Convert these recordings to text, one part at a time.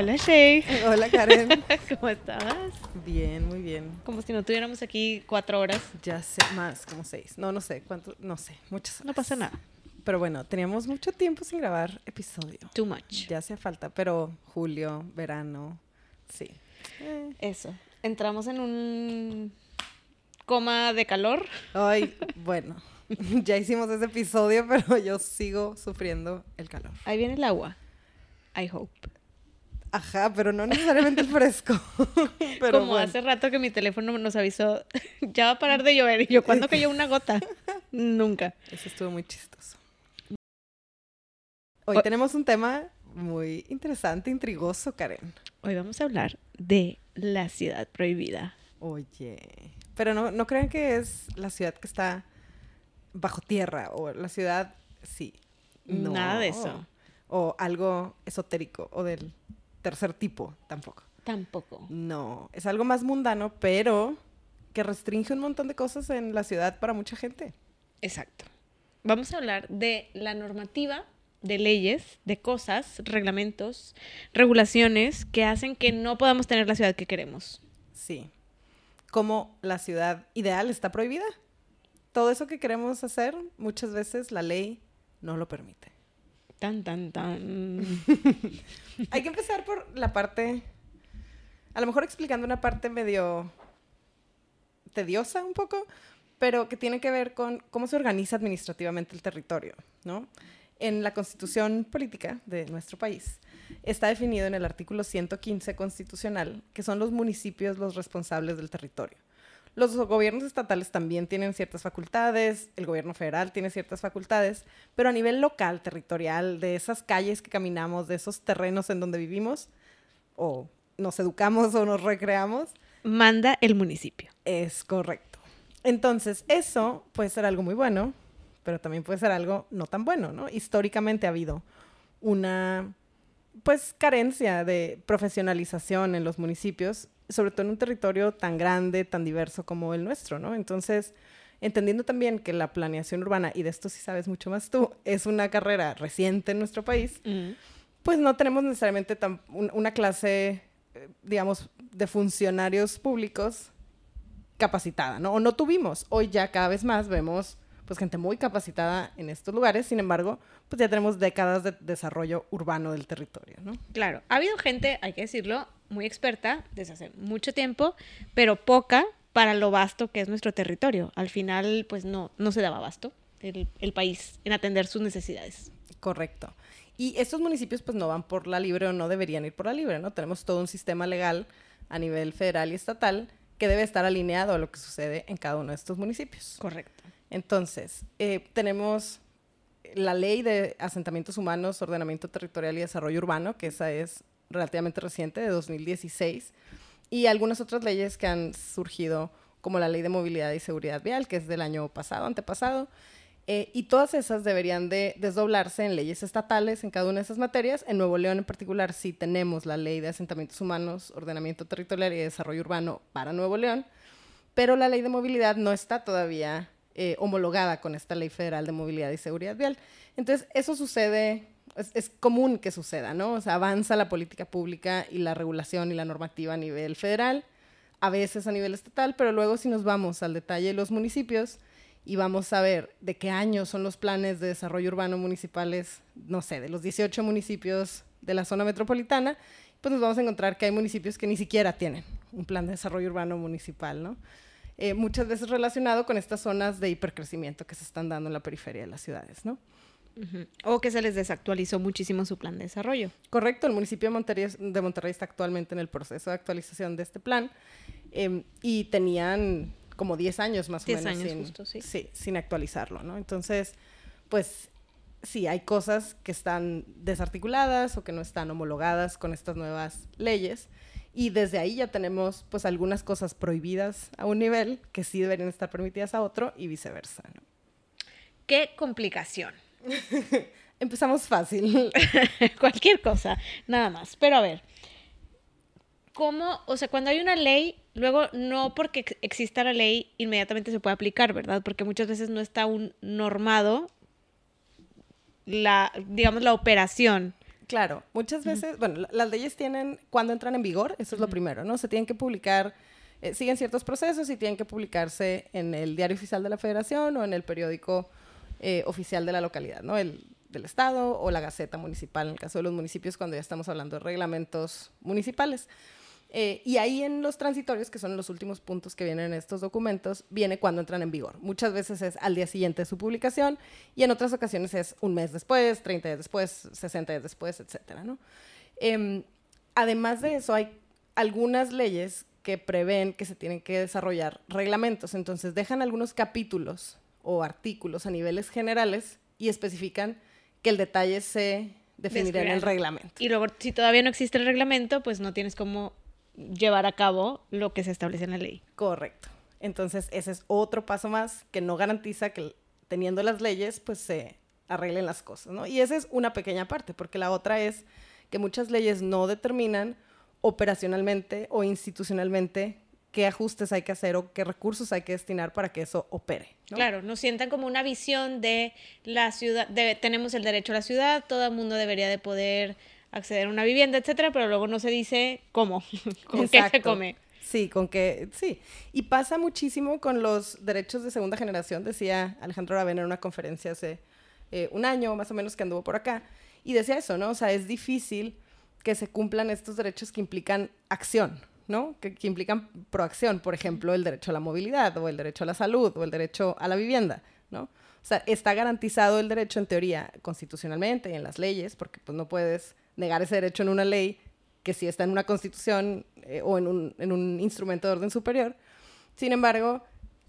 Hola Shay. Hola Karen. ¿Cómo estabas? Bien, muy bien. Como si no tuviéramos aquí cuatro horas. Ya sé, más, como seis. No, no sé, cuánto, no sé, muchas No pasa nada. Pero bueno, teníamos mucho tiempo sin grabar episodio. Too much. Ya hacía falta, pero julio, verano, sí. Eh. Eso. Entramos en un coma de calor. Ay, bueno, ya hicimos ese episodio, pero yo sigo sufriendo el calor. Ahí viene el agua. I hope. Ajá, pero no necesariamente el fresco. pero Como hace rato que mi teléfono nos avisó, ya va a parar de llover. Y yo, ¿cuándo cayó una gota? Nunca. Eso estuvo muy chistoso. Hoy tenemos un tema muy interesante, intrigoso, Karen. Hoy vamos a hablar de la ciudad prohibida. Oye, pero no, no crean que es la ciudad que está bajo tierra o la ciudad, sí. Nada de eso. O algo esotérico o del tercer tipo, tampoco. Tampoco. No, es algo más mundano, pero que restringe un montón de cosas en la ciudad para mucha gente. Exacto. Vamos a hablar de la normativa de leyes, de cosas, reglamentos, regulaciones que hacen que no podamos tener la ciudad que queremos. Sí. Como la ciudad ideal está prohibida. Todo eso que queremos hacer, muchas veces la ley no lo permite. Tan, tan, tan. Hay que empezar por la parte, a lo mejor explicando una parte medio tediosa un poco, pero que tiene que ver con cómo se organiza administrativamente el territorio, ¿no? en la constitución política de nuestro país está definido en el artículo 115 constitucional que son los municipios los responsables del territorio. Los gobiernos estatales también tienen ciertas facultades, el gobierno federal tiene ciertas facultades, pero a nivel local, territorial, de esas calles que caminamos, de esos terrenos en donde vivimos, o nos educamos o nos recreamos. Manda el municipio. Es correcto. Entonces, eso puede ser algo muy bueno, pero también puede ser algo no tan bueno, ¿no? Históricamente ha habido una, pues, carencia de profesionalización en los municipios, sobre todo en un territorio tan grande, tan diverso como el nuestro, ¿no? Entonces, entendiendo también que la planeación urbana, y de esto sí sabes mucho más tú, es una carrera reciente en nuestro país, pues no tenemos necesariamente tan, una clase, eh, digamos, de funcionarios públicos capacitada, ¿no? O no tuvimos. Hoy ya cada vez más vemos pues gente muy capacitada en estos lugares, sin embargo, pues ya tenemos décadas de desarrollo urbano del territorio, ¿no? Claro, ha habido gente, hay que decirlo, muy experta desde hace mucho tiempo, pero poca para lo vasto que es nuestro territorio. Al final, pues no, no se daba abasto el, el país en atender sus necesidades. Correcto. Y estos municipios pues no van por la libre o no deberían ir por la libre, ¿no? Tenemos todo un sistema legal a nivel federal y estatal que debe estar alineado a lo que sucede en cada uno de estos municipios. Correcto. Entonces, eh, tenemos la ley de asentamientos humanos, ordenamiento territorial y desarrollo urbano, que esa es relativamente reciente, de 2016, y algunas otras leyes que han surgido, como la ley de movilidad y seguridad vial, que es del año pasado, antepasado, eh, y todas esas deberían de desdoblarse en leyes estatales en cada una de esas materias. En Nuevo León en particular sí tenemos la ley de asentamientos humanos, ordenamiento territorial y desarrollo urbano para Nuevo León, pero la ley de movilidad no está todavía eh, homologada con esta ley federal de movilidad y seguridad vial. Entonces, eso sucede, es, común que suceda, ¿no? O sea, avanza la política pública y la regulación y la normativa a nivel federal, a veces a nivel estatal, pero luego si nos vamos al detalle de los municipios y vamos a ver de qué año son los planes de desarrollo urbano municipales, no sé, de los 18 municipios de la zona metropolitana, pues nos vamos a encontrar que hay municipios que ni siquiera tienen un plan de desarrollo urbano municipal, ¿no? Eh, muchas veces relacionado con estas zonas de hipercrecimiento que se están dando en la periferia de las ciudades, ¿no? O que se les desactualizó muchísimo su plan de desarrollo. Correcto, el municipio de Monterrey, de Monterrey está actualmente en el proceso de actualización de este plan em, y tenían como 10 años más o menos años sin, justo, sí. sí, sin actualizarlo, ¿no? Entonces, pues sí, hay cosas que están desarticuladas o que no están homologadas con estas nuevas leyes y desde ahí ya tenemos pues algunas cosas prohibidas a un nivel que sí deberían estar permitidas a otro y viceversa. Qué complicación. Empezamos fácil. Cualquier cosa, nada más. Pero a ver, ¿cómo, o sea, cuando hay una ley, luego no porque exista la ley inmediatamente se puede aplicar, ¿verdad? Porque muchas veces no está un normado la, digamos, la operación Claro, muchas veces, bueno, las leyes tienen, cuando entran en vigor, eso es lo primero, ¿no? Se tienen que publicar, eh, siguen ciertos procesos y tienen que publicarse en el diario oficial de la federación o en el periódico eh, oficial de la localidad, ¿no? El del estado o la gaceta municipal, en el caso de los municipios, cuando ya estamos hablando de reglamentos municipales. Eh, y ahí en los transitorios, que son los últimos puntos que vienen en estos documentos, viene cuando entran en vigor. Muchas veces es al día siguiente de su publicación y en otras ocasiones es un mes después, 30 días después, 60 días después, etcétera, ¿no? Em, además de eso, hay algunas leyes que prevén que se tienen que desarrollar reglamentos. Entonces, dejan algunos capítulos o artículos a niveles generales y especifican que el detalle se definirá en el reglamento. Y luego, si todavía no existe el reglamento, pues no tienes cómo llevar a cabo lo que se establece en la ley. Correcto. Entonces, ese es otro paso más que no garantiza que teniendo las leyes, pues se arreglen las cosas, ¿no? Y esa es una pequeña parte, porque la otra es que muchas leyes no determinan operacionalmente o institucionalmente qué ajustes hay que hacer o qué recursos hay que destinar para que eso opere. Claro, nos sientan como una visión de la ciudad, de, tenemos el derecho a la ciudad, todo el mundo debería de poder acceder a una vivienda, etcétera, pero luego no se dice cómo, con qué se come. Sí, con qué, sí. Y pasa muchísimo con los derechos de segunda generación, decía Alejandro Ravena en una conferencia hace eh, un año más o menos que anduvo por acá, y decía eso, ¿no? O sea, es difícil que se cumplan estos derechos que implican acción, ¿no? Que, que, implican proacción, por ejemplo, el derecho a la movilidad o el derecho a la salud o el derecho a la vivienda, ¿no? O sea, está garantizado el derecho en teoría constitucionalmente y en las leyes, porque pues no puedes negar ese derecho en una ley que sí está en una constitución eh, o en un, en un instrumento de orden superior. Sin embargo,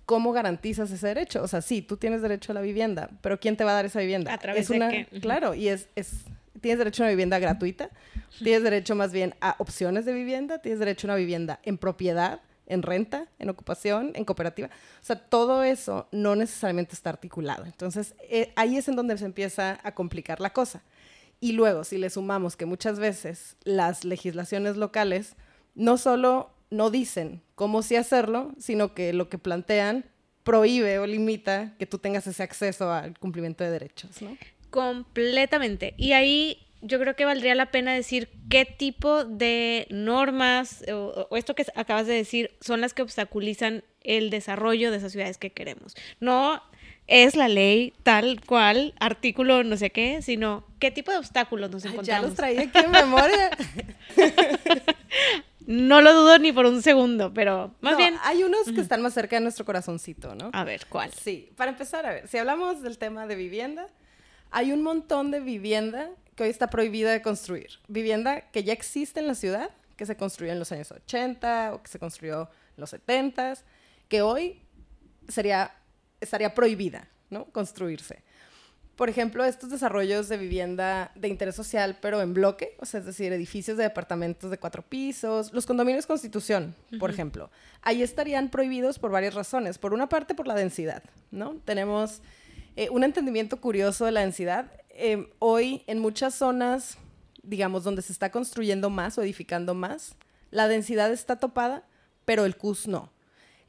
¿cómo garantizas ese derecho? O sea, sí, tú tienes derecho a la vivienda, pero ¿quién te va a dar esa vivienda? A través de qué? Claro, y es, es, tienes derecho a una vivienda gratuita, tienes derecho más bien a opciones de vivienda, tienes derecho a una vivienda en propiedad, en renta, en ocupación, en cooperativa. O sea, todo eso no necesariamente está articulado. Entonces, eh, ahí es en donde se empieza a complicar la cosa. Y luego, si le sumamos que muchas veces las legislaciones locales no solo no dicen cómo sí hacerlo, sino que lo que plantean prohíbe o limita que tú tengas ese acceso al cumplimiento de derechos, ¿no? Completamente. Y ahí yo creo que valdría la pena decir qué tipo de normas o, o, esto que acabas de decir son las que obstaculizan el desarrollo de esas ciudades que queremos. No es la ley tal cual, artículo no sé qué, sino qué tipo de obstáculos nos encontramos. Ya los traía aquí en memoria. no lo dudo ni por un segundo, pero más no, bien... Hay unos que están más cerca de nuestro corazoncito, ¿no? A ver, ¿cuál? Sí, para empezar, a ver, si hablamos del tema de vivienda, hay un montón de vivienda que hoy está prohibida de construir. Vivienda que ya existe en la ciudad, que se construyó en los años 80 o que se construyó en los 70, que hoy sería estaría prohibida, ¿no? Construirse. Por ejemplo, estos desarrollos de vivienda de interés social, pero en bloque, o sea, es decir, edificios de departamentos de cuatro pisos, los condominios Constitución, por uh -huh. ejemplo, ahí estarían prohibidos por varias razones. Por una parte, por la densidad, ¿no? Tenemos eh, un entendimiento curioso de la densidad. Eh, hoy, en muchas zonas, digamos, donde se está construyendo más o edificando más, la densidad está topada, pero el CUS no.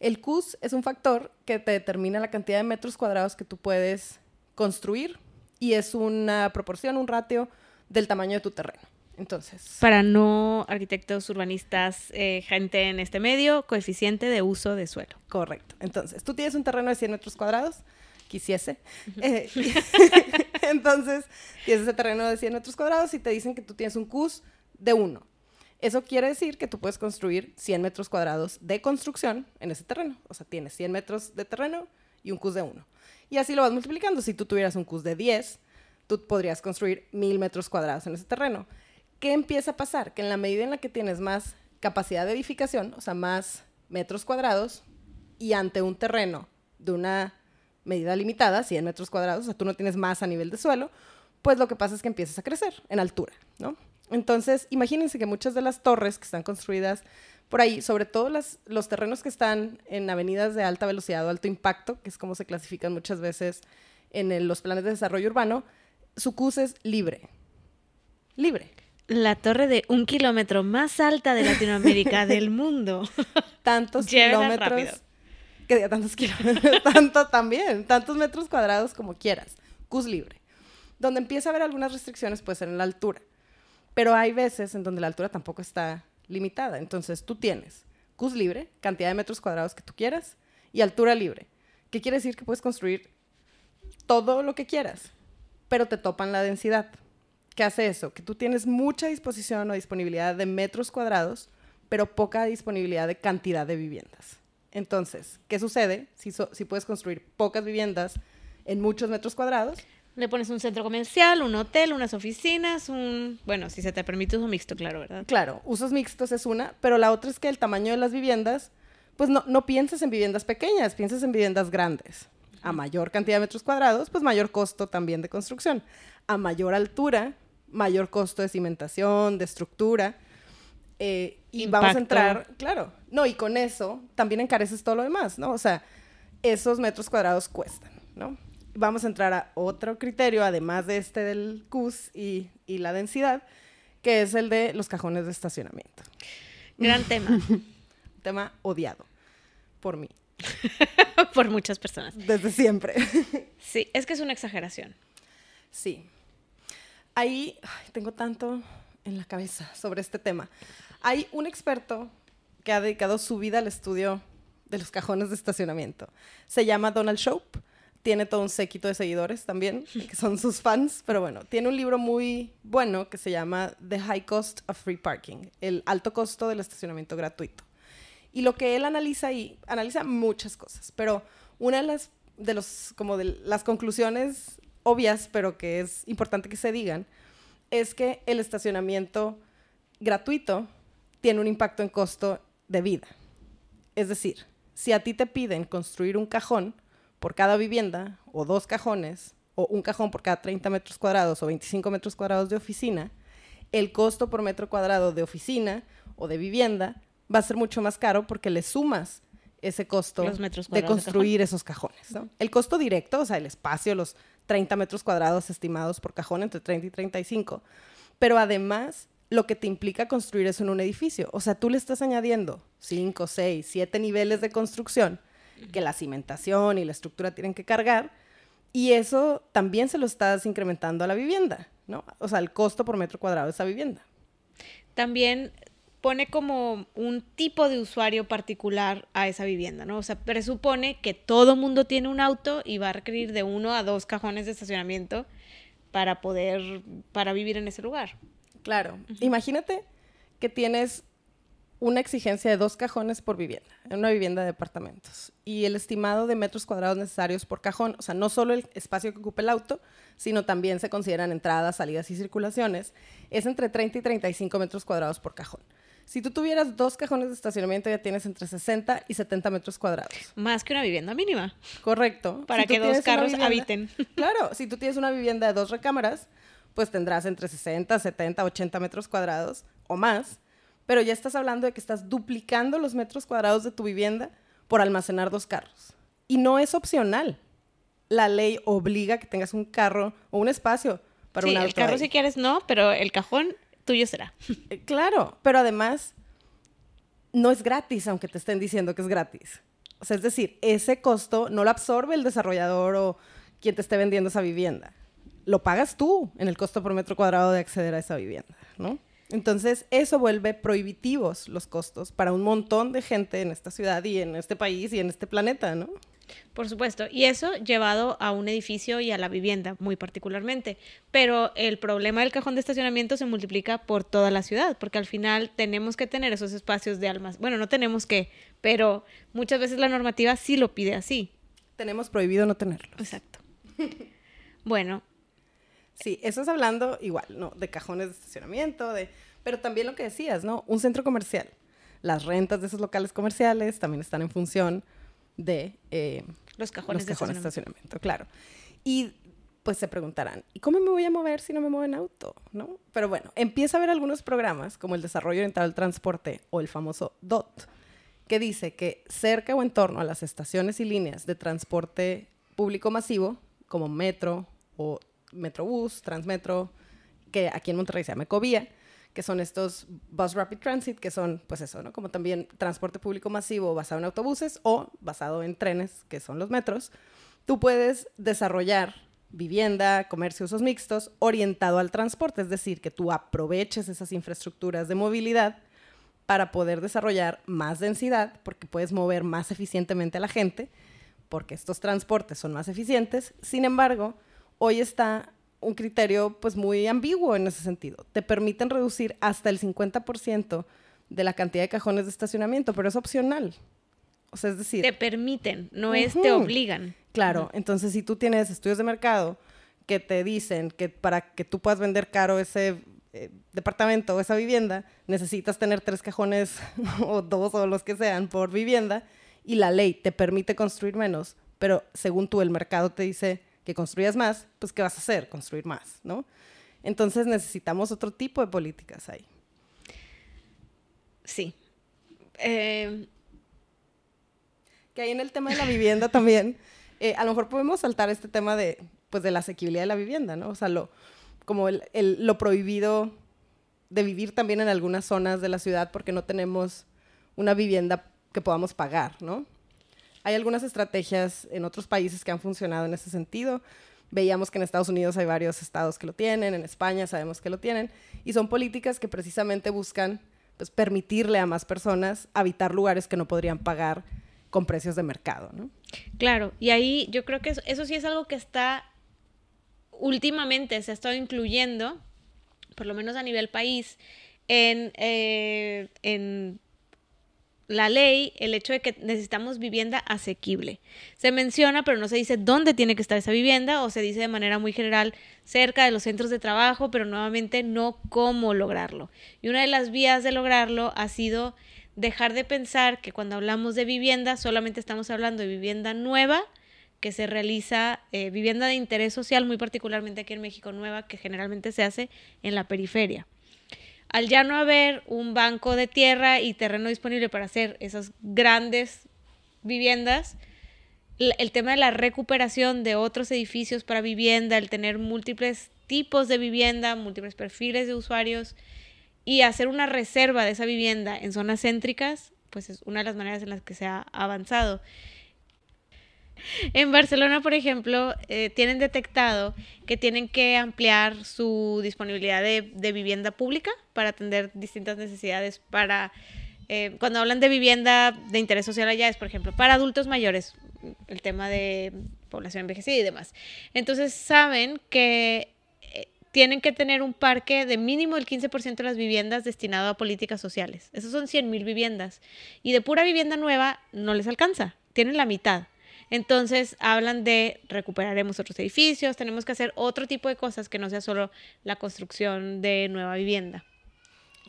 El CUS es un factor que te determina la cantidad de metros cuadrados que tú puedes construir y es una proporción, un ratio del tamaño de tu terreno. Entonces. Para no arquitectos, urbanistas, eh, gente en este medio, coeficiente de uso de suelo. Correcto. Entonces, tú tienes un terreno de 100 metros cuadrados, quisiese. Uh -huh. eh, entonces, tienes ese terreno de 100 metros cuadrados y te dicen que tú tienes un CUS de 1. Eso quiere decir que tú puedes construir 100 metros cuadrados de construcción en ese terreno. O sea, tienes 100 metros de terreno y un CUS de 1. Y así lo vas multiplicando. Si tú tuvieras un CUS de 10, tú podrías construir 1000 metros cuadrados en ese terreno. ¿Qué empieza a pasar? Que en la medida en la que tienes más capacidad de edificación, o sea, más metros cuadrados, y ante un terreno de una medida limitada, 100 metros cuadrados, o sea, tú no tienes más a nivel de suelo, pues lo que pasa es que empiezas a crecer en altura, ¿no? Entonces, imagínense que muchas de las torres que están construidas por ahí, sobre todo las, los terrenos que están en avenidas de alta velocidad o alto impacto, que es como se clasifican muchas veces en el, los planes de desarrollo urbano, su CUS es libre. Libre. La torre de un kilómetro más alta de Latinoamérica del mundo. Tantos kilómetros. Rápido. Que diga tantos kilómetros. tanto también. Tantos metros cuadrados como quieras. CUS libre. Donde empieza a haber algunas restricciones puede ser en la altura. Pero hay veces en donde la altura tampoco está limitada. Entonces tú tienes CUS libre, cantidad de metros cuadrados que tú quieras, y altura libre. ¿Qué quiere decir que puedes construir todo lo que quieras, pero te topan la densidad? ¿Qué hace eso? Que tú tienes mucha disposición o disponibilidad de metros cuadrados, pero poca disponibilidad de cantidad de viviendas. Entonces, ¿qué sucede si, si puedes construir pocas viviendas en muchos metros cuadrados? Le pones un centro comercial, un hotel, unas oficinas, un... Bueno, si se te permite uso mixto, claro, ¿verdad? Claro, usos mixtos es una, pero la otra es que el tamaño de las viviendas, pues no, no piensas en viviendas pequeñas, piensas en viviendas grandes. A mayor cantidad de metros cuadrados, pues mayor costo también de construcción. A mayor altura, mayor costo de cimentación, de estructura. Eh, y vamos a entrar, claro, no, y con eso también encareces todo lo demás, ¿no? O sea, esos metros cuadrados cuestan, ¿no? Vamos a entrar a otro criterio, además de este del CUS y, y la densidad, que es el de los cajones de estacionamiento. Gran tema. tema odiado por mí. por muchas personas. Desde siempre. sí, es que es una exageración. Sí. Ahí tengo tanto en la cabeza sobre este tema. Hay un experto que ha dedicado su vida al estudio de los cajones de estacionamiento. Se llama Donald Shope. Tiene todo un séquito de seguidores también, que son sus fans, pero bueno, tiene un libro muy bueno que se llama The High Cost of Free Parking, el alto costo del estacionamiento gratuito. Y lo que él analiza ahí, analiza muchas cosas, pero una de las, de los, como de las conclusiones obvias, pero que es importante que se digan, es que el estacionamiento gratuito tiene un impacto en costo de vida. Es decir, si a ti te piden construir un cajón por cada vivienda, o dos cajones, o un cajón por cada 30 metros cuadrados o 25 metros cuadrados de oficina, el costo por metro cuadrado de oficina o de vivienda va a ser mucho más caro porque le sumas ese costo de construir esos cajones. El costo directo, o sea, el espacio, los 30 metros cuadrados estimados por cajón, entre 30 y 35, pero además lo que te implica construir eso en un edificio. O sea, tú le estás añadiendo 5, 6, 7 niveles de construcción que la cimentación y la estructura tienen que cargar y eso también se lo estás incrementando a la vivienda, ¿no? O sea, el costo por metro cuadrado de esa vivienda. También pone como un tipo de usuario particular a esa vivienda, ¿no? O sea, presupone que todo mundo tiene un auto y va a requerir de uno a dos cajones de estacionamiento para poder, para vivir en ese lugar. Claro. Imagínate que tienes una exigencia de dos cajones por vivienda, en una vivienda de departamentos. Y el estimado de metros cuadrados necesarios por cajón, o sea, no solo el espacio que ocupa el auto, sino también se consideran entradas, salidas y circulaciones, es entre 30 y 35 metros cuadrados por cajón. Si tú tuvieras dos cajones de estacionamiento, ya tienes entre 60 y 70 metros cuadrados. Más que una vivienda mínima. Correcto. Para que dos carros habiten. Claro, si tú tienes una vivienda de dos recámaras, pues tendrás entre 60, 70, 80 metros cuadrados o más, pero ya estás hablando de que estás duplicando los metros cuadrados de tu vivienda por almacenar dos carros. Y no es opcional. La ley obliga que tengas un carro o un espacio para un auto. El carro si quieres no, pero el cajón tuyo será. Eh, claro, pero además no es gratis, aunque te estén diciendo que es gratis. O sea, es decir, ese costo no lo absorbe el desarrollador o quien te esté vendiendo esa vivienda lo pagas tú en el costo por metro cuadrado de acceder a esa vivienda, ¿no? Entonces, eso vuelve prohibitivos los costos para un montón de gente en esta ciudad y en este país y en este planeta, ¿no? Por supuesto, y eso llevado a un edificio y a la vivienda muy particularmente. Pero el problema del cajón de estacionamiento se multiplica por toda la ciudad, porque al final tenemos que tener esos espacios de almas. Bueno, no tenemos que, pero muchas veces la normativa sí lo pide así. Tenemos prohibido no tenerlo. Exacto. bueno, Sí, eso es hablando igual, ¿no? De cajones de estacionamiento, de... Pero también lo que decías, ¿no? Un centro comercial. Las rentas de esos locales comerciales también están en función de... Eh, los cajones, de, estacionamiento. Claro. Y pues se preguntarán, ¿y cómo me voy a mover si no me muevo en auto? ¿No? Pero bueno, empieza a ver algunos programas como el Desarrollo Orientado del Transporte o el famoso DOT, que dice que cerca o en torno a las estaciones y líneas de transporte público masivo, como metro o Metrobús, Transmetro, que aquí en Monterrey se llama Ecovía, que son estos Bus Rapid Transit, que son, pues eso, ¿no? Como también transporte público masivo basado en autobuses o basado en trenes, que son los metros. Tú puedes desarrollar vivienda, comercio, usos mixtos, orientado al transporte, es decir, que tú aproveches esas infraestructuras de movilidad para poder desarrollar más densidad, porque puedes mover más eficientemente a la gente, porque estos transportes son más eficientes. Sin embargo, hoy está un criterio pues muy ambiguo en ese sentido. Te permiten reducir hasta el 50% de la cantidad de cajones de estacionamiento, pero es opcional. O sea, es decir... Te permiten, no es te obligan. Claro, entonces si tú tienes estudios de mercado que te dicen que para que tú puedas vender caro ese eh, departamento o esa vivienda, necesitas tener tres cajones o dos o los que sean por vivienda y la ley te permite construir menos, pero según tú el mercado te dice que construyas más, pues ¿qué vas a hacer? Construir más, ¿no? Entonces necesitamos otro tipo de políticas ahí. Sí. Eh, que ahí en el tema de la vivienda también, eh, a lo mejor podemos saltar este tema de, pues, de la asequibilidad de la vivienda, ¿no? O sea, lo, como el, lo prohibido de vivir también en algunas zonas de la ciudad porque no tenemos una vivienda que podamos pagar, ¿no? Hay algunas estrategias en otros países que han funcionado en ese sentido. Veíamos que en Estados Unidos hay varios estados que lo tienen, en España sabemos que lo tienen, y son políticas que precisamente buscan pues, permitirle a más personas habitar lugares que no podrían pagar con precios de mercado, ¿no? Claro, y ahí yo creo que eso, sí es algo que está últimamente se ha estado incluyendo, por lo menos a nivel país, en, eh, en la ley el hecho de que necesitamos vivienda asequible. Se menciona, pero no se dice dónde tiene que estar esa vivienda o se dice de manera muy general cerca de los centros de trabajo, pero nuevamente no cómo lograrlo. Y una de las vías de lograrlo ha sido dejar de pensar que cuando hablamos de vivienda solamente estamos hablando de vivienda nueva que se realiza, eh, vivienda de interés social, muy particularmente aquí en México Nueva, que generalmente se hace en la periferia. Al ya no haber un banco de tierra y terreno disponible para hacer esas grandes viviendas, el tema de la recuperación de otros edificios para vivienda, el tener múltiples tipos de vivienda, múltiples perfiles de usuarios y hacer una reserva de esa vivienda en zonas céntricas, pues es una de las maneras en las que se ha avanzado. En Barcelona, por ejemplo, eh, tienen detectado que tienen que ampliar su disponibilidad de, vivienda pública para atender distintas necesidades para... Eh, cuando hablan de vivienda de interés social allá es, por ejemplo, para adultos mayores, el tema de población envejecida y demás. Entonces saben que eh, tienen que tener un parque de mínimo el 15% de las viviendas destinado a políticas sociales. Esos son 100.000 viviendas. Y de pura vivienda nueva no les alcanza, tienen la mitad. Entonces hablan de recuperaremos otros edificios, tenemos que hacer otro tipo de cosas que no sea solo la construcción de nueva vivienda.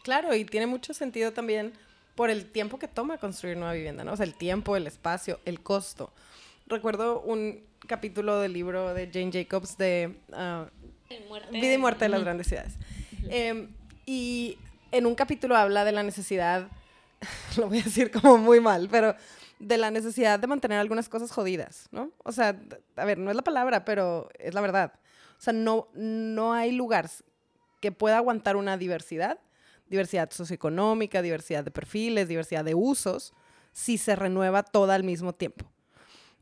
Claro, y tiene mucho sentido también por el tiempo que toma construir nueva vivienda, ¿no? O sea, el tiempo, el espacio, el costo. Recuerdo un capítulo del libro de Jane Jacobs de uh, Vida y Muerte de las Grandes Ciudades. Em, y en un capítulo habla de la necesidad, lo voy a decir como muy mal, pero de la necesidad de mantener algunas cosas jodidas, ¿no? O sea, a ver, no es la palabra, pero es la verdad. O sea, no, no hay lugar que pueda aguantar una diversidad, diversidad socioeconómica, diversidad de perfiles, diversidad de usos, si se renueva toda al mismo tiempo.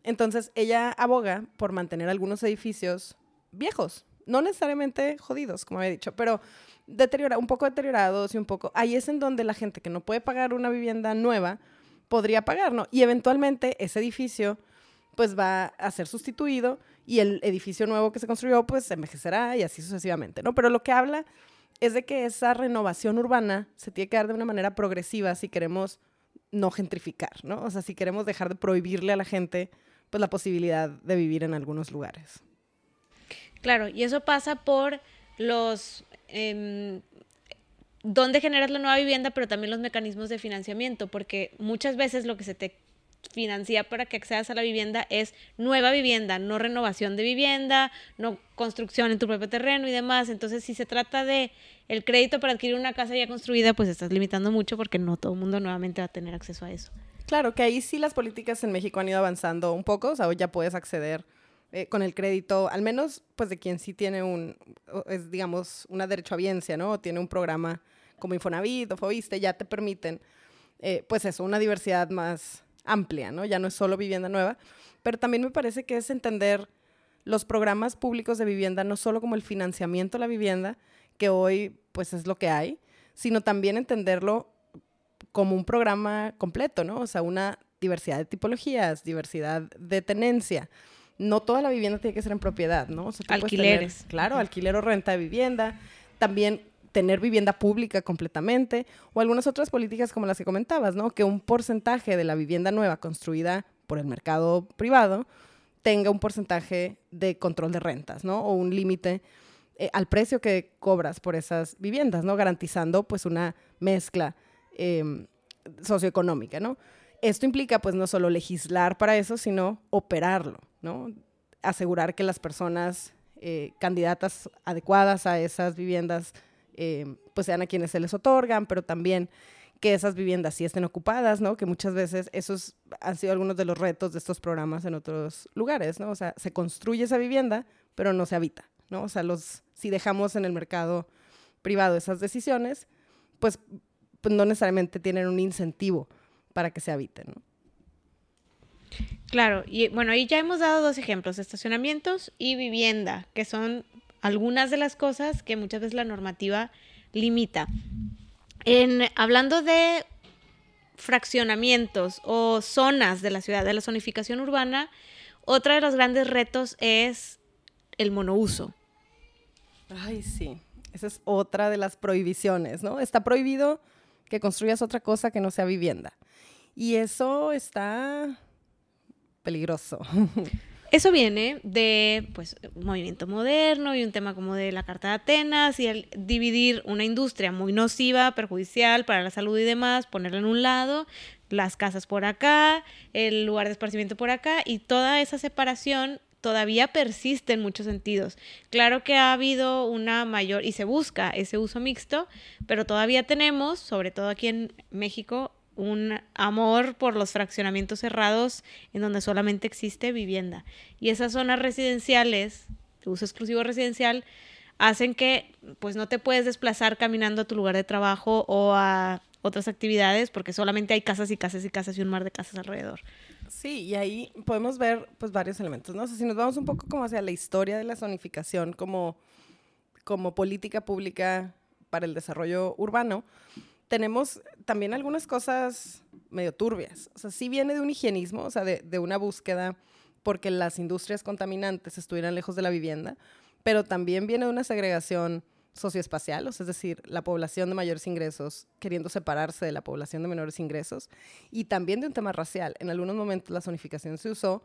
Entonces, ella aboga por mantener algunos edificios viejos, no necesariamente jodidos, como había dicho, pero deteriora, un poco deteriorados y un poco... Ahí es en donde la gente que no puede pagar una vivienda nueva, podría pagar, ¿no? Y eventualmente ese edificio pues va a ser sustituido y el edificio nuevo que se construyó pues envejecerá y así sucesivamente, ¿no? Pero lo que habla es de que esa renovación urbana se tiene que dar de una manera progresiva si queremos no gentrificar, ¿no? O sea, si queremos dejar de prohibirle a la gente pues la posibilidad de vivir en algunos lugares. Claro, y eso pasa por los em, dónde generas la nueva vivienda, pero también los mecanismos de financiamiento, porque muchas veces lo que se te financia para que accedas a la vivienda es nueva vivienda, no renovación de vivienda, no construcción en tu propio terreno y demás. Entonces, si se trata de el crédito para adquirir una casa ya construida, pues estás limitando mucho porque no todo el mundo nuevamente va a tener acceso a eso. Claro, que ahí sí las políticas en México han ido avanzando un poco, o sea, ya puedes acceder eh, con el crédito, al menos pues de quien sí tiene un, es digamos, una derechohabiencia, ¿no? O tiene un programa como Infonavit o Fobiste, ya te permiten, eh, pues eso, una diversidad más amplia, ¿no? Ya no es solo vivienda nueva, pero también me parece que es entender los programas públicos de vivienda, no solo como el financiamiento de la vivienda, que hoy pues es lo que hay, sino también entenderlo como un programa completo, ¿no? O sea, una diversidad de tipologías, diversidad de tenencia. No toda la vivienda tiene que ser en propiedad, ¿no? O Alquileres. claro, alquiler o renta de vivienda. También tener vivienda pública completamente o algunas otras políticas como las que comentabas, ¿no? Que un porcentaje de la vivienda nueva construida por el mercado privado tenga un porcentaje de control de rentas, ¿no? O un límite eh, al precio que cobras por esas viviendas, ¿no? Garantizando pues una mezcla em, socioeconómica, ¿no? Esto implica pues no solo legislar para eso, sino operarlo, ¿no? Asegurar que las personas eh, candidatas adecuadas a esas viviendas em, pues sean a quienes se les otorgan, pero también que esas viviendas sí estén ocupadas, ¿no? Que muchas veces esos han sido algunos de los retos de estos programas en otros lugares. O sea, se construye esa vivienda, pero no se habita. O sea, los, si dejamos en el mercado privado esas decisiones, pues, pues no necesariamente tienen un incentivo para que se habiten. Claro, y bueno, ahí ya hemos dado dos ejemplos, estacionamientos y vivienda, que son algunas de las cosas que muchas veces la normativa limita. En, hablando de fraccionamientos o zonas de la ciudad, de la zonificación urbana, otro de los grandes retos es el monouso. Ay, sí. Esa es otra de las prohibiciones, ¿no? Está prohibido que construyas otra cosa que no sea vivienda. Y eso está peligroso. Eso viene de pues movimiento moderno y un tema como de la Carta de Atenas y el dividir una industria muy nociva, perjudicial para la salud y demás, ponerla en un lado, las casas por acá, el lugar de esparcimiento por acá y toda esa separación todavía persiste en muchos sentidos. Claro que ha habido una mayor y se busca ese uso mixto, pero todavía tenemos, sobre todo aquí en México, un amor por los fraccionamientos cerrados en donde solamente existe vivienda. Y esas zonas residenciales, de uso exclusivo residencial, hacen que pues no te puedes desplazar caminando a tu lugar de trabajo o a otras actividades porque solamente hay casas y casas y casas y un mar de casas alrededor. Sí, y ahí podemos ver pues varios elementos, ¿no? si nos vamos un poco como hacia la historia de la zonificación como, como política pública para el desarrollo urbano, tenemos también algunas cosas medio turbias. O sea, sí viene de un higienismo, o sea, de, una búsqueda porque las industrias contaminantes estuvieran lejos de la vivienda, pero también viene de una segregación socioespacial, o sea, es decir, la población de mayores ingresos queriendo separarse de la población de menores ingresos, y también de un tema racial. En algunos momentos la zonificación se usó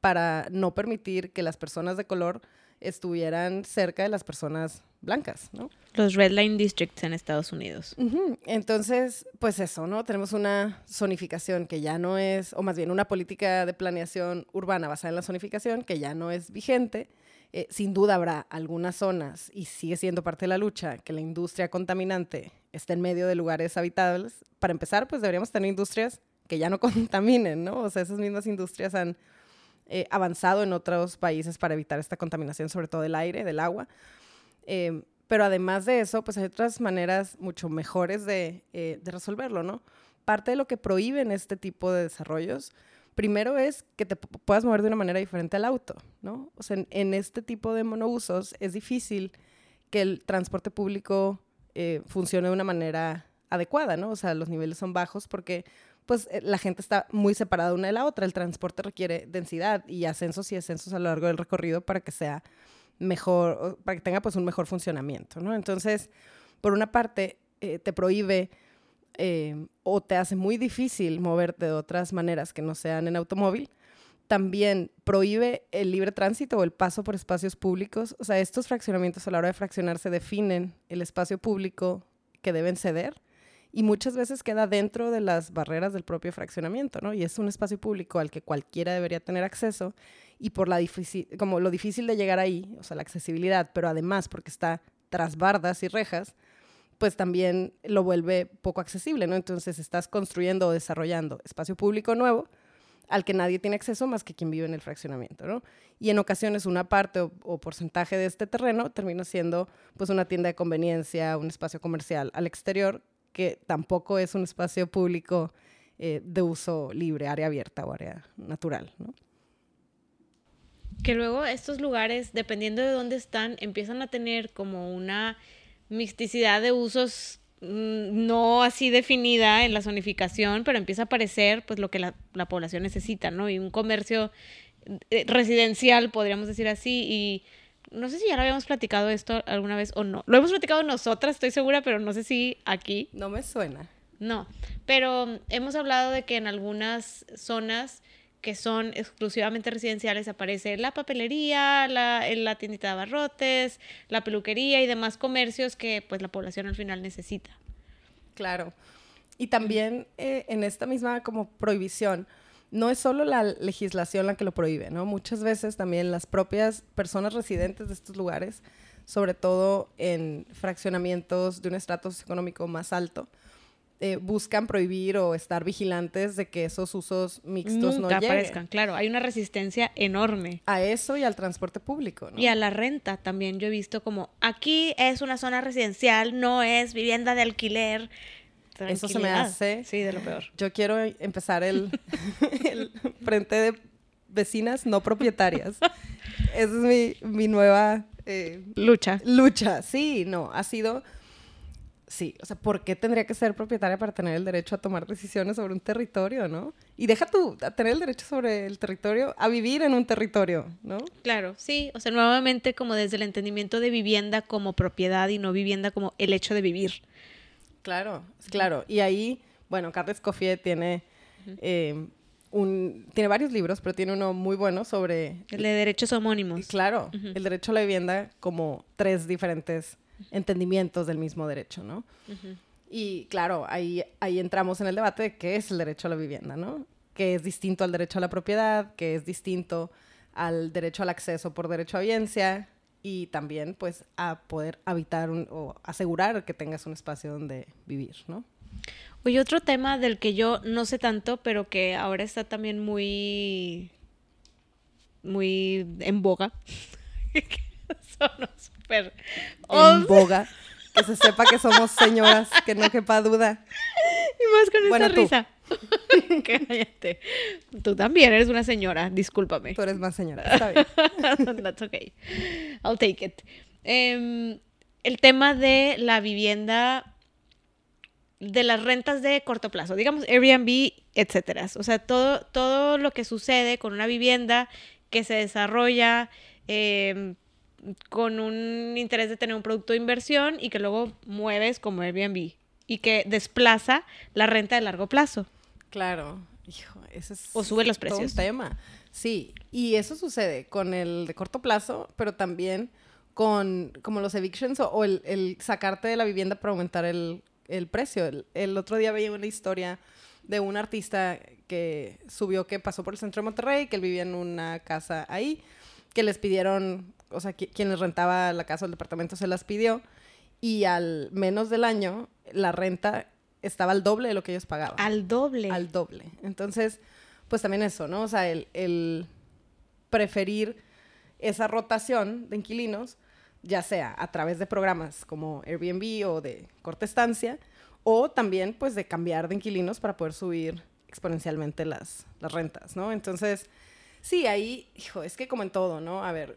para no permitir que las personas de color estuvieran cerca de las personas blancas, ¿no? Los Red Line Districts en Estados Unidos. Entonces, pues eso, ¿no? Tenemos una zonificación que ya no es, o más bien una política de planeación urbana basada en la zonificación que ya no es vigente. Eh, sin duda habrá algunas zonas, y sigue siendo parte de la lucha, que la industria contaminante esté en medio de lugares habitables. Para empezar, pues deberíamos tener industrias que ya no contaminen, ¿no? O sea, esas mismas industrias han eh, avanzado en otros países para evitar esta contaminación, sobre todo del aire, del agua. Eh, pero además de eso, pues hay otras maneras mucho mejores de, eh, de, resolverlo, ¿no? Parte de lo que prohíben este tipo de desarrollos, primero es que te puedas mover de una manera diferente al auto, ¿no? O sea, en, este tipo de monousos es difícil que el transporte público funcione de una manera adecuada, ¿no? O sea, los niveles son bajos porque pues eh, la gente está muy separada una de la otra. El transporte requiere densidad y ascensos y descensos a lo largo del recorrido para que sea mejor, para que tenga pues un mejor funcionamiento, ¿no? Entonces, por una parte, eh, te prohíbe eh, o te hace muy difícil moverte de otras maneras que no sean en automóvil. También prohíbe el libre tránsito o el paso por espacios públicos. O sea, estos fraccionamientos a la hora de fraccionarse definen el espacio público que deben ceder y muchas veces queda dentro de las barreras del propio fraccionamiento, ¿no? Y es un espacio público al que cualquiera debería tener acceso y por la difícil, como lo difícil de llegar ahí, o sea, la accesibilidad, pero además porque está tras bardas y rejas, pues también lo vuelve poco accesible, ¿no? Entonces estás construyendo o desarrollando espacio público nuevo al que nadie tiene acceso más que quien vive en el fraccionamiento, ¿no? Y en ocasiones una parte o, o, porcentaje de este terreno termina siendo pues una tienda de conveniencia, un espacio comercial al exterior que tampoco es un espacio público eh, de uso libre, área abierta o área natural. ¿no? Que luego estos lugares, dependiendo de dónde están, empiezan a tener como una mixticidad de usos mm, no así definida en la zonificación, pero empieza a aparecer pues lo que la, la población necesita, ¿no? Y un comercio eh, residencial, podríamos decir así, y no sé si ya lo habíamos platicado esto alguna vez o no. Lo hemos platicado nosotras, estoy segura, pero no sé si aquí. No me suena. No, pero hemos hablado de que en algunas zonas que son exclusivamente residenciales aparece la papelería, la, la tiendita de abarrotes, la peluquería y demás comercios que pues la población al final necesita. Claro. Y también eh, en esta misma como prohibición, no es solo la legislación la que lo prohíbe, ¿no? Muchas veces también las propias personas residentes de estos lugares, sobre todo en fraccionamientos de un estrato económico más alto, eh, buscan prohibir o estar vigilantes de que esos usos mixtos Nunca no lleguen. aparezcan, claro, hay una resistencia enorme. A eso y al transporte público, ¿no? Y a la renta también yo he visto como aquí es una zona residencial, no es vivienda de alquiler. Eso se me hace- Sí, de lo peor. Yo quiero empezar el, el frente de vecinas no propietarias. Esa es mi, mi nueva eh, Lucha. lucha. Sí, no, ha sido... Sí, o sea, ¿por qué tendría que ser propietaria para tener el derecho a tomar decisiones sobre un territorio, no? Y deja tú, a tener el derecho sobre el territorio, a vivir en un territorio, ¿no? Claro, sí. O sea, nuevamente como desde el entendimiento de vivienda como propiedad y no vivienda como el hecho de vivir. Claro, claro. Y ahí, bueno, Carles Coffier tiene, eh, un, tiene varios libros, pero tiene uno muy bueno sobre El de derechos homónimos. Claro, el derecho a la vivienda como tres diferentes entendimientos del mismo derecho, ¿no? Y claro, ahí, ahí entramos en el debate de qué es el derecho a la vivienda, ¿no? Que es distinto al derecho a la propiedad, que es distinto al derecho al acceso por derecho a audiencia y también pues a poder habitar un- o asegurar que tengas un espacio donde vivir, ¿no? Oye, otro tema del que yo no sé tanto, pero que ahora está también muy, muy en boga. Sonó súper En boga, que se sepa que somos señoras, que no quepa duda. Y más con Bueno, esta tú. risa. Cállate. Tú también eres una señora, discúlpame. Tú eres más señora, está bien. That's okay. I'll take it. Em, el tema de la vivienda, de las rentas de corto plazo, digamos Airbnb, etcétera. O sea, todo, todo lo que sucede con una vivienda que se desarrolla em, con un interés de tener un producto de inversión y que luego mueves como Airbnb y que desplaza la renta de largo plazo. Claro, hijo, ese es O sube los todo un precios. tema. Sí, y eso sucede con el de corto plazo, pero también con como los evictions o, o el, el sacarte de la vivienda para aumentar el, el precio. El, el otro día veía una historia de un artista que subió que pasó por el centro de Monterrey, que él vivía en una casa ahí, que les pidieron, o sea, qui- quien les rentaba la casa o el departamento se las pidió, y al menos del año la renta estaba al doble de lo que ellos pagaban Al doble. al doble. Entonces, pues también eso, ¿no? O sea, el, el preferir esa rotación de inquilinos, ya sea a través de programas como Airbnb o de corta estancia, o también pues de cambiar de inquilinos para poder subir exponencialmente las, las rentas, ¿no? Entonces, sí, ahí, hijo, es que como en todo, ¿no? A ver,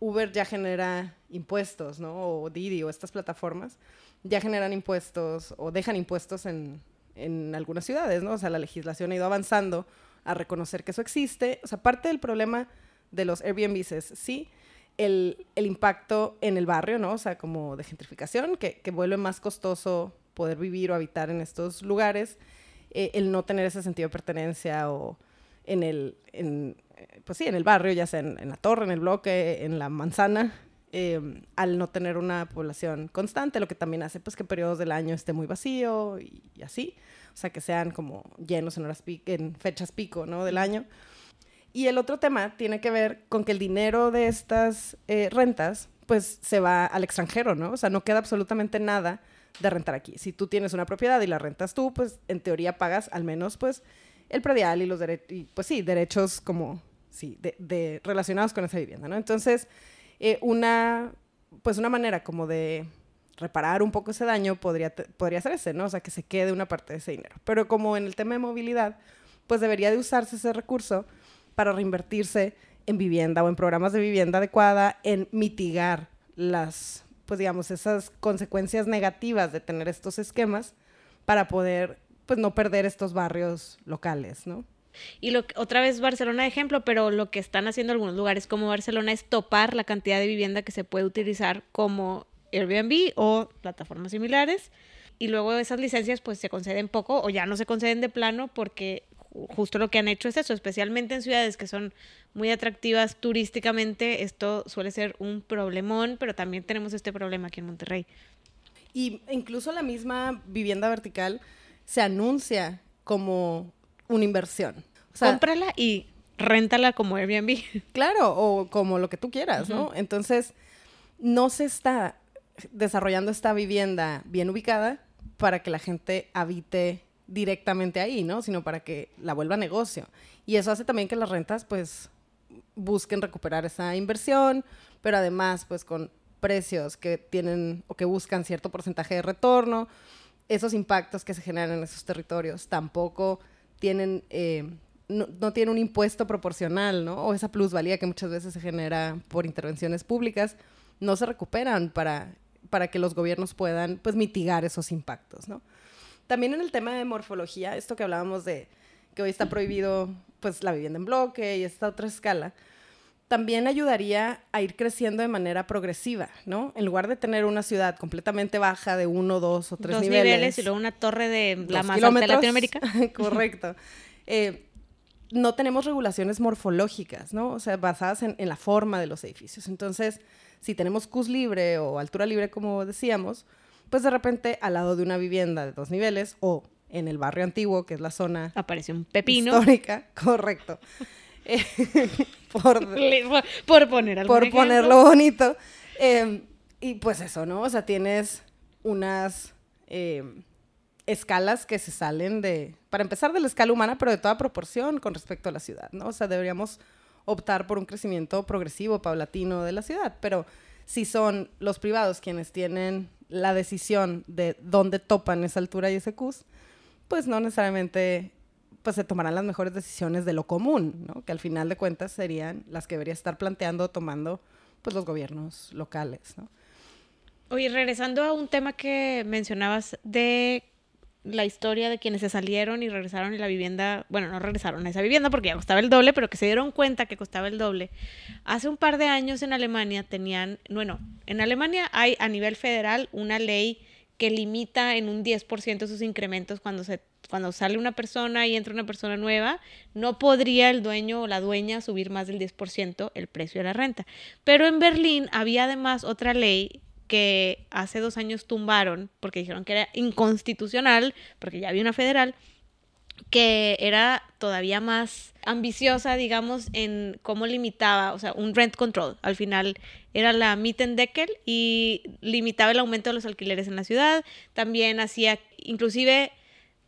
Uber ya genera impuestos, ¿no? O Didi o estas plataformas ya generan impuestos o dejan impuestos en, en algunas ciudades, ¿no? O sea, la legislación ha ido avanzando a reconocer que eso existe. O sea, parte del problema de los Airbnbs es, sí, el, el impacto en el barrio, ¿no? O sea, como de gentrificación, que, que vuelve más costoso poder vivir o habitar en estos lugares, eh, el no tener ese sentido de pertenencia o en el, en, eh, pues sí, en el barrio, ya sea en, en la torre, en el bloque, en la manzana, eh, al no tener una población constante, lo que también hace pues que periodos del año esté muy vacío y, y así, o sea, que sean como llenos en, horas pi- en fechas pico, ¿no? Del año. Y el otro tema tiene que ver con que el dinero de estas eh, rentas, pues se va al extranjero, ¿no? O sea, no queda absolutamente nada de rentar aquí. Si tú tienes una propiedad y la rentas tú, pues en teoría pagas al menos, pues, el predial y los derechos, pues sí, derechos como, sí, de, de- relacionados con esa vivienda, ¿no? Entonces, eh, una, pues una manera como de reparar un poco ese daño podría, podría ser ese, ¿no? O sea, que se quede una parte de ese dinero. Pero como en el tema de movilidad, pues debería de usarse ese recurso para reinvertirse en vivienda o en programas de vivienda adecuada, en mitigar las, pues digamos, esas consecuencias negativas de tener estos esquemas para poder, pues no perder estos barrios locales, ¿no? Y lo otra vez Barcelona de ejemplo, pero lo que están haciendo algunos lugares como Barcelona es topar la cantidad de vivienda que se puede utilizar como Airbnb o plataformas similares. Y luego esas licencias pues se conceden poco o ya no se conceden de plano porque justo lo que han hecho es eso, especialmente en ciudades que son muy atractivas turísticamente, esto suele ser un problemón, pero también tenemos este problema aquí en Monterrey. Y incluso la misma vivienda vertical se anuncia como una inversión. O Cómprala y réntala como Airbnb. Claro, o como lo que tú quieras, ¿no? Entonces, no se está desarrollando esta vivienda bien ubicada para que la gente habite directamente ahí, ¿no? Sino para que la vuelva negocio. Y eso hace también que las rentas, pues, busquen recuperar esa inversión, pero además, pues, con precios que tienen o que buscan cierto porcentaje de retorno, esos impactos que se generan en esos territorios tampoco eh, no, no tienen un impuesto proporcional, ¿no? O esa plusvalía que muchas veces se genera por intervenciones públicas, no se recuperan para, para que los gobiernos puedan, pues, mitigar esos impactos, ¿no? También en el tema de morfología, esto que hablábamos de que hoy está prohibido pues la vivienda en bloque y esta otra escala, también ayudaría a ir creciendo de manera progresiva, ¿no? En lugar de tener una ciudad completamente baja de uno, dos o tres dos niveles. y luego una torre de la más alta de Latinoamérica. Correcto. Eh, no tenemos regulaciones morfológicas, ¿no? O sea, basadas en, en, la forma de los edificios. Entonces, si tenemos CUS libre o altura libre, como decíamos, pues de repente al lado de una vivienda de dos niveles o en el barrio antiguo, que es la zona... Aparece un pepino. Histórica, correcto. Eh, por, por, poner algo. Por ponerlo bonito. Em, y pues eso, ¿no? O sea, tienes unas em, escalas que se salen de, para empezar, de la escala humana, pero de toda proporción con respecto a la ciudad, ¿no? O sea, deberíamos optar por un crecimiento progresivo, paulatino de la ciudad, pero si son los privados quienes tienen la decisión de dónde topan esa altura y ese CUS, pues no necesariamente pues se tomarán las mejores decisiones de lo común, ¿no? Que al final de cuentas serían las que debería estar planteando, tomando pues los gobiernos locales, ¿no? Oye, regresando a un tema que mencionabas de la historia de quienes se salieron y regresaron y la vivienda, bueno, no regresaron a esa vivienda porque ya costaba el doble, pero que se dieron cuenta que costaba el doble. Hace un par de años en Alemania tenían, bueno, en Alemania hay a nivel federal una ley que limita en un 10% sus incrementos cuando se cuando sale una persona y entra una persona nueva, no podría el dueño o la dueña subir más del 10% el precio de la renta. Pero en Berlín había además otra ley que hace dos años tumbaron porque dijeron que era inconstitucional, porque ya había una federal, que era todavía más ambiciosa, digamos, en cómo limitaba, o sea, un rent control. Al final era la Mietendeckel y limitaba el aumento de los alquileres en la ciudad. También hacía, inclusive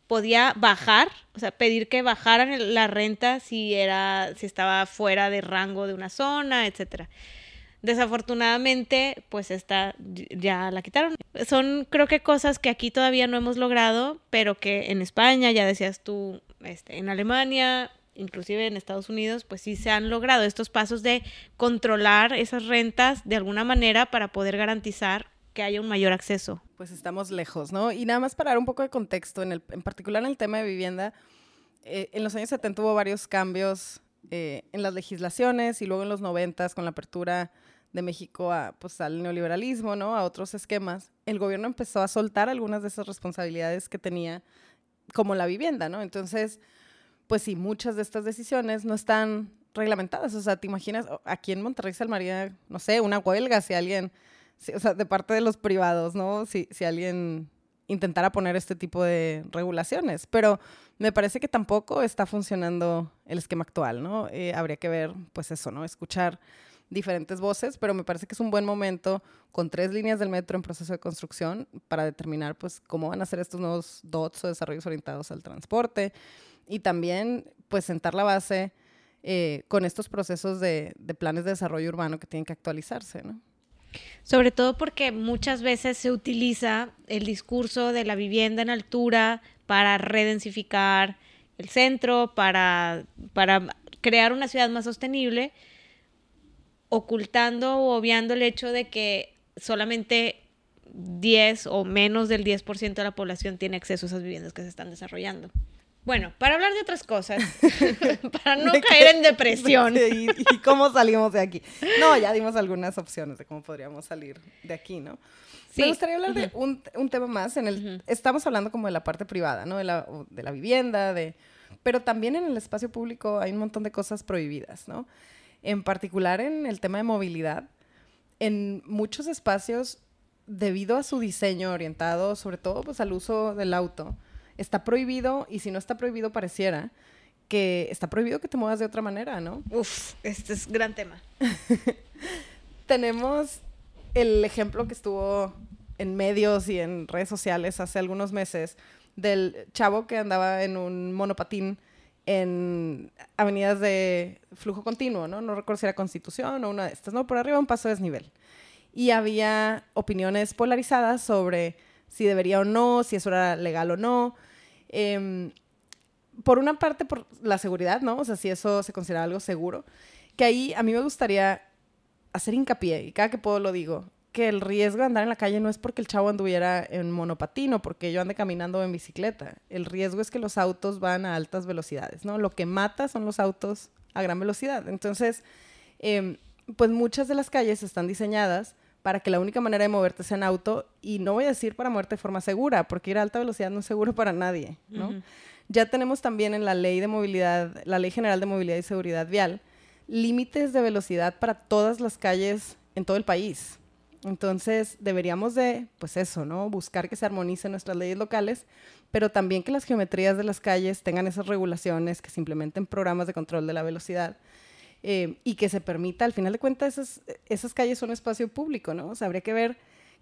podía bajar, o sea, pedir que bajaran la renta si era, si estaba fuera de rango de una zona, etcétera. Desafortunadamente, pues esta ya la quitaron. Son creo que cosas que aquí todavía no hemos logrado, pero que en España, ya decías tú, este, en Alemania, inclusive en Estados Unidos, pues sí se han logrado estos pasos de controlar esas rentas de alguna manera para poder garantizar que haya un mayor acceso. Pues estamos lejos, ¿no? Y nada más para dar un poco de contexto, en, el, en particular en el tema de vivienda, eh, en los años 70 hubo varios cambios eh, en las legislaciones y luego en los 90 con la apertura de México a, pues, al neoliberalismo, ¿no? A otros esquemas, el gobierno empezó a soltar algunas de esas responsabilidades que tenía, como la vivienda, ¿no? Entonces, pues sí, muchas de estas decisiones no están reglamentadas. O sea, ¿te imaginas? Aquí en Monterrey se armaría, no sé, una huelga si alguien, de parte de los privados, ¿no? Si, si alguien intentara poner este tipo de regulaciones. Pero me parece que tampoco está funcionando el esquema actual, ¿no? Eh, habría que ver, pues eso, ¿no? Escuchar diferentes voces, pero me parece que es un buen momento con tres líneas del metro en proceso de construcción para determinar pues cómo van a ser estos nuevos DOTs o desarrollos orientados al transporte y también pues sentar la base eh, con estos procesos de, de, planes de desarrollo urbano que tienen que actualizarse, ¿no? Sobre todo porque muchas veces se utiliza el discurso de la vivienda en altura para redensificar el centro, para, para crear una ciudad más sostenible, ocultando o obviando el hecho de que solamente 10 o menos del 10% de la población tiene acceso a esas viviendas que se están desarrollando. Bueno, para hablar de otras cosas, para no caer en depresión. ¿Y, ¿Y, cómo salimos de aquí? No, ya dimos algunas opciones de cómo podríamos salir de aquí, ¿no? Sí. Me gustaría hablar de un, un, tema más. En el, Estamos hablando como de la parte privada, ¿no? De la, de la vivienda, de... Pero también en el espacio público hay un montón de cosas prohibidas, ¿no? En particular en el tema de movilidad. En muchos espacios, debido a su diseño orientado sobre todo pues, al uso del auto, está prohibido, y si no está prohibido, pareciera que está prohibido que te muevas de otra manera, ¿no? Uf, este es gran tema. Tenemos el ejemplo que estuvo en medios y en redes sociales hace algunos meses del chavo que andaba en un monopatín en avenidas de flujo continuo, ¿no? No recuerdo si era Constitución o una de estas, ¿no? Por arriba un paso de desnivel. Y había opiniones polarizadas sobre si debería o no, si eso era legal o no. Eh, por una parte, por la seguridad, ¿no? O sea, si eso se considera algo seguro. Que ahí a mí me gustaría hacer hincapié, y cada que puedo lo digo, que el riesgo de andar en la calle no es porque el chavo anduviera en monopatín o porque yo ande caminando en bicicleta. El riesgo es que los autos van a altas velocidades, ¿no? Lo que mata son los autos a gran velocidad. Entonces, eh, pues muchas de las calles están diseñadas para que la única manera de moverte sea en auto, y no voy a decir para moverte de forma segura, porque ir a alta velocidad no es seguro para nadie, ¿no? Ya tenemos también en la ley de movilidad, la Ley General de Movilidad y Seguridad Vial, límites de velocidad para todas las calles en todo el país. Entonces, deberíamos de, pues eso, ¿no? Buscar que se armonicen nuestras leyes locales, pero también que las geometrías de las calles tengan esas regulaciones, que se implementen programas de control de la velocidad eh, y que se permita, al final de cuentas, esas, esas calles son espacio público, ¿no? O sea, habría que ver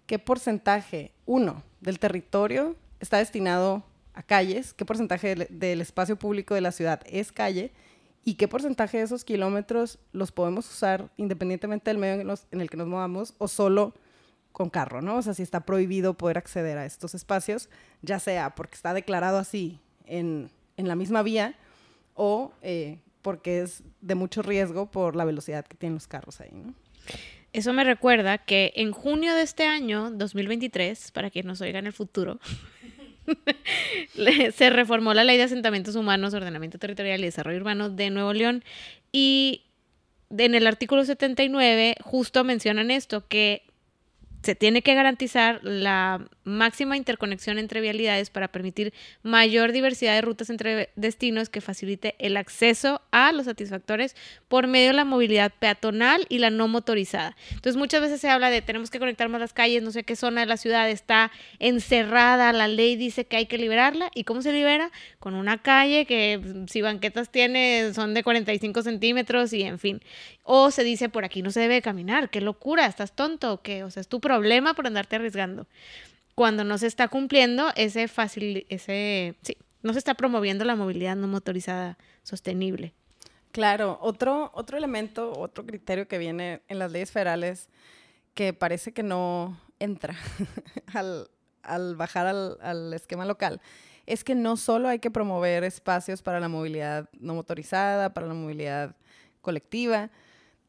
qué porcentaje, uno, del territorio está destinado a calles, qué porcentaje del, espacio público de la ciudad es calle y qué porcentaje de esos kilómetros los podemos usar independientemente del medio en el que nos movamos o solo con carro, ¿no? O sea, si está prohibido poder acceder a estos espacios, ya sea porque está declarado así en, en la misma vía o eh, porque es de mucho riesgo por la velocidad que tienen los carros ahí, ¿no? Eso me recuerda que en junio de este año, 2023, para que nos oigan en el futuro, se reformó la Ley de Asentamientos Humanos, Ordenamiento Territorial y Desarrollo Urbano de Nuevo León y en el artículo 79 justo mencionan esto, que se tiene que garantizar la máxima interconexión entre vialidades para permitir mayor diversidad de rutas entre destinos que facilite el acceso a los satisfactores por medio de la movilidad peatonal y la no motorizada. Entonces muchas veces se habla de tenemos que conectar más las calles, no sé qué zona de la ciudad está encerrada, la ley dice que hay que liberarla y cómo se libera con una calle que si banquetas tiene son de 45 centímetros y en fin. O se dice por aquí no se debe caminar, qué locura, estás tonto o qué, o sea, es tu problema por andarte arriesgando cuando no se está cumpliendo ese fácil, ese, sí, no se está promoviendo la movilidad no motorizada sostenible. Claro, otro, otro elemento, otro criterio que viene en las leyes federales que parece que no entra al, al, bajar al, al esquema local es que no solo hay que promover espacios para la movilidad no motorizada, para la movilidad colectiva,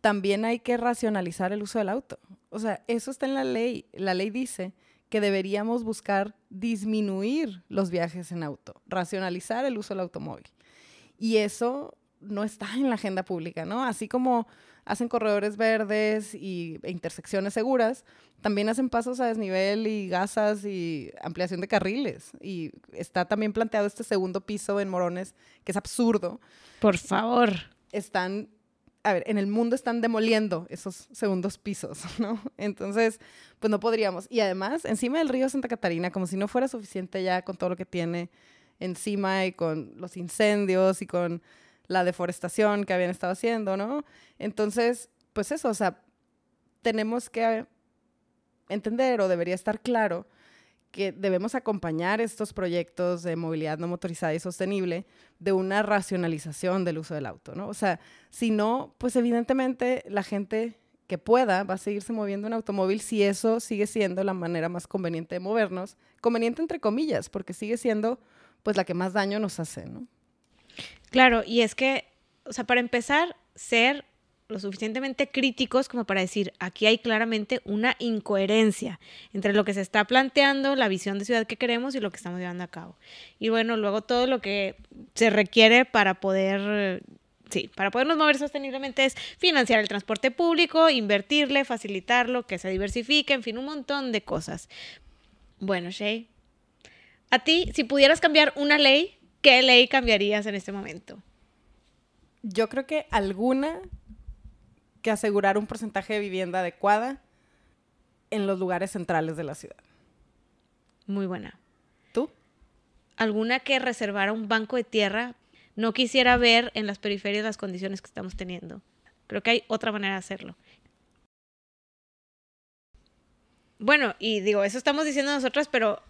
también hay que racionalizar el uso del auto. O sea, eso está en la ley. La ley dice que deberíamos buscar disminuir los viajes en auto, racionalizar el uso del automóvil. Y eso no está en la agenda pública, ¿no? Así como hacen corredores verdes y, e intersecciones seguras, también hacen pasos a desnivel y gasas y ampliación de carriles. Y está también planteado este segundo piso en Morones, que es absurdo. Por favor. Están a ver, en el mundo están demoliendo esos segundos pisos, ¿no? Entonces, pues no podríamos. Y además, encima del río Santa Catarina, como si no fuera suficiente ya con todo lo que tiene encima y con los incendios y con la deforestación que habían estado haciendo, ¿no? Entonces, pues eso, o sea, tenemos que entender o debería estar claro que debemos acompañar estos proyectos de movilidad no motorizada y sostenible de una racionalización del uso del auto, ¿no? O sea, si no, pues evidentemente la gente que pueda va a seguirse moviendo en automóvil si eso sigue siendo la manera más conveniente de movernos, conveniente entre comillas, porque sigue siendo pues la que más daño nos hace, ¿no? Claro, y es que, o sea, para empezar, ser lo suficientemente críticos como para decir, aquí hay claramente una incoherencia entre lo que se está planteando, la visión de ciudad que queremos y lo que estamos llevando a cabo. Y bueno, luego todo lo que se requiere para poder, sí, para podernos mover sosteniblemente es financiar el transporte público, invertirle, facilitarlo, que se diversifique, en fin, un montón de cosas. Bueno, Shay, a ti, si pudieras cambiar una ley, ¿qué ley cambiarías en este momento? Yo creo que alguna que asegurar un porcentaje de vivienda adecuada en los lugares centrales de la ciudad. Muy buena. ¿Tú? Alguna que reservara un banco de tierra. No quisiera ver en las periferias las condiciones que estamos teniendo. Creo que hay otra manera de hacerlo. Bueno, y digo, eso estamos diciendo nosotras, pero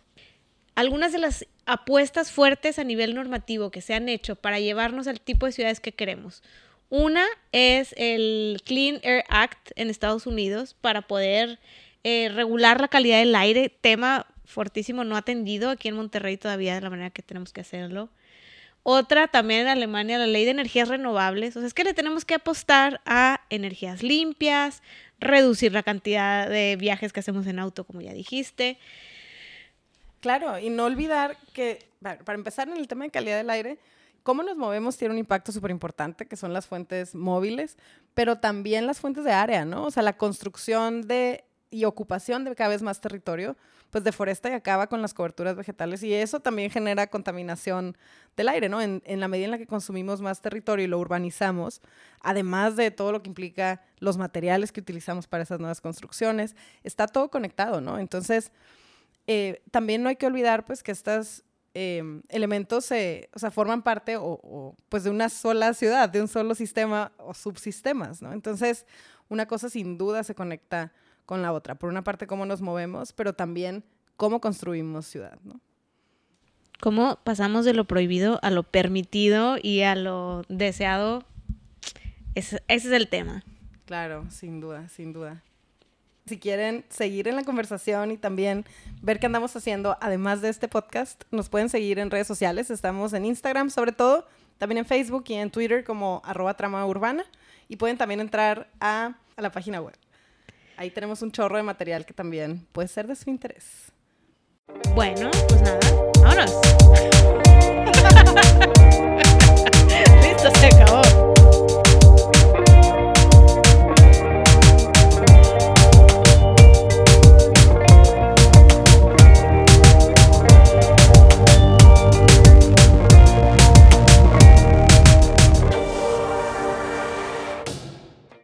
algunas de las apuestas fuertes a nivel normativo que se han hecho para llevarnos al tipo de ciudades que queremos. Una es el Clean Air Act en Estados Unidos para poder eh, regular la calidad del aire, tema fortísimo no atendido aquí en Monterrey todavía de la manera que tenemos que hacerlo. Otra también en Alemania, la ley de energías renovables. O sea, es que le tenemos que apostar a energías limpias, reducir la cantidad de viajes que hacemos en auto, como ya dijiste. Claro, y no olvidar que, para empezar en el tema de calidad del aire, cómo nos movemos tiene un impacto súper importante, que son las fuentes móviles, pero también las fuentes de área, ¿no? O sea, la construcción de y ocupación de cada vez más territorio, pues deforesta y acaba con las coberturas vegetales y eso también genera contaminación del aire, ¿no? En, en, la medida en la que consumimos más territorio y lo urbanizamos, además de todo lo que implica los materiales que utilizamos para esas nuevas construcciones, está todo conectado, ¿no? Entonces, eh, también no hay que olvidar, pues, que estas Em, elementos se, o sea, forman parte o, pues de una sola ciudad, de un solo sistema o subsistemas, ¿no? Entonces, una cosa sin duda se conecta con la otra. Por una parte, cómo nos movemos, pero también cómo construimos ciudad, ¿no? Cómo pasamos de lo prohibido a lo permitido y a lo deseado. ese es el tema. Claro, sin duda, sin duda. Si quieren seguir en la conversación y también ver qué andamos haciendo, además de este podcast, nos pueden seguir en redes sociales. Estamos en Instagram, sobre todo, también en Facebook y en Twitter como arroba trama urbana. Y pueden también entrar a, a la página web. Ahí tenemos un chorro de material que también puede ser de su interés. Bueno, pues nada, vámonos. Listo, se acabó.